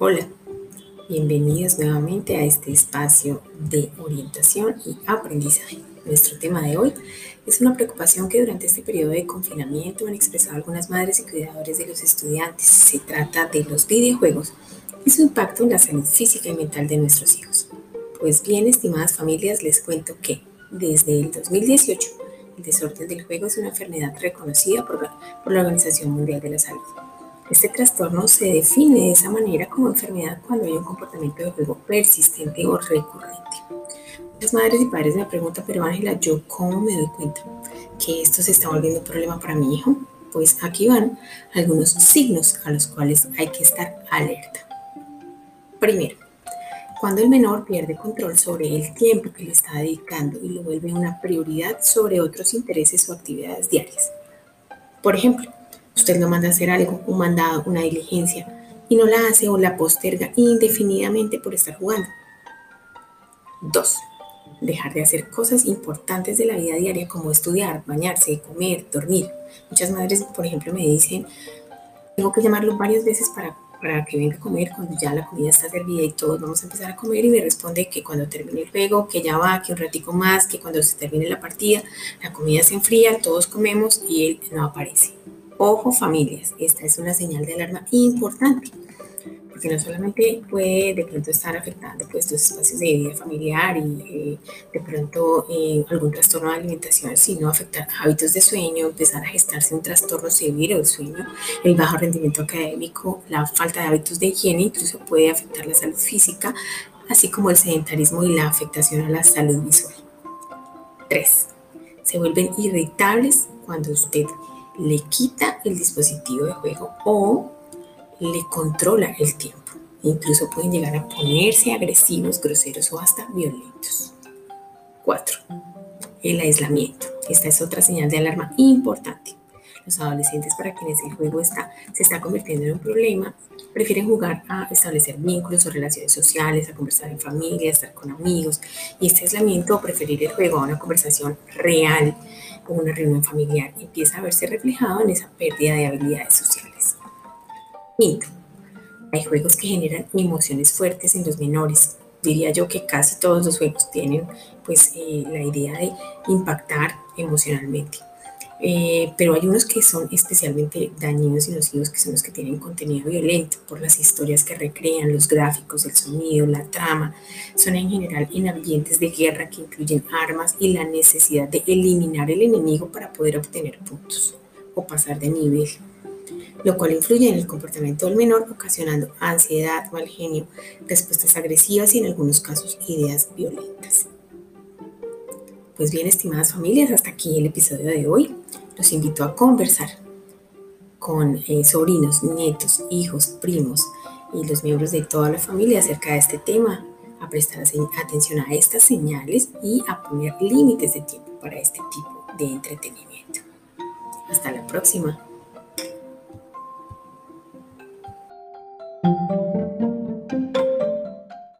Hola, bienvenidos nuevamente a este espacio de orientación y aprendizaje. Nuestro tema de hoy es una preocupación que durante este periodo de confinamiento han expresado algunas madres y cuidadores de los estudiantes. Se trata de los videojuegos y su impacto en la salud física y mental de nuestros hijos. Pues bien, estimadas familias, les cuento que desde el 2018 el desorden del juego es una enfermedad reconocida por la, por la Organización Mundial de la Salud. Este trastorno se define de esa manera como enfermedad cuando hay un comportamiento de juego persistente o recurrente. Muchas madres y padres me preguntan, pero Ángela, ¿yo cómo me doy cuenta que esto se está volviendo un problema para mi hijo? Pues aquí van algunos signos a los cuales hay que estar alerta. Primero, cuando el menor pierde control sobre el tiempo que le está dedicando y lo vuelve una prioridad sobre otros intereses o actividades diarias. Por ejemplo, usted lo manda a hacer algo, un mandado, una diligencia, y no la hace o la posterga indefinidamente por estar jugando. 2. Dejar de hacer cosas importantes de la vida diaria como estudiar, bañarse, comer, dormir. Muchas madres, por ejemplo, me dicen, tengo que llamarlo varias veces para, para que venga a comer cuando ya la comida está servida y todos vamos a empezar a comer y me responde que cuando termine el juego, que ya va, que un ratico más, que cuando se termine la partida, la comida se enfría, todos comemos y él no aparece. Ojo familias, esta es una señal de alarma importante, porque no solamente puede de pronto estar afectando pues, los espacios de vida familiar y eh, de pronto eh, algún trastorno de alimentación, sino afectar hábitos de sueño, empezar a gestarse un trastorno severo del sueño, el bajo rendimiento académico, la falta de hábitos de higiene, incluso puede afectar la salud física, así como el sedentarismo y la afectación a la salud visual. 3. Se vuelven irritables cuando usted le quita el dispositivo de juego o le controla el tiempo. Incluso pueden llegar a ponerse agresivos, groseros o hasta violentos. 4. El aislamiento. Esta es otra señal de alarma importante. Los adolescentes para quienes el juego está, se está convirtiendo en un problema prefieren jugar a establecer vínculos o relaciones sociales, a conversar en familia, a estar con amigos. Y este aislamiento o preferir el juego a una conversación real o una reunión familiar empieza a verse reflejado en esa pérdida de habilidades sociales. Quinto, hay juegos que generan emociones fuertes en los menores. Diría yo que casi todos los juegos tienen pues eh, la idea de impactar emocionalmente. Eh, pero hay unos que son especialmente dañinos y nocivos, que son los que tienen contenido violento por las historias que recrean, los gráficos, el sonido, la trama. Son en general en ambientes de guerra que incluyen armas y la necesidad de eliminar el enemigo para poder obtener puntos o pasar de nivel, lo cual influye en el comportamiento del menor, ocasionando ansiedad, mal genio, respuestas agresivas y en algunos casos ideas violentas. Pues bien, estimadas familias, hasta aquí el episodio de hoy. Los invito a conversar con eh, sobrinos, nietos, hijos, primos y los miembros de toda la familia acerca de este tema, a prestar atención a estas señales y a poner límites de tiempo para este tipo de entretenimiento. Hasta la próxima.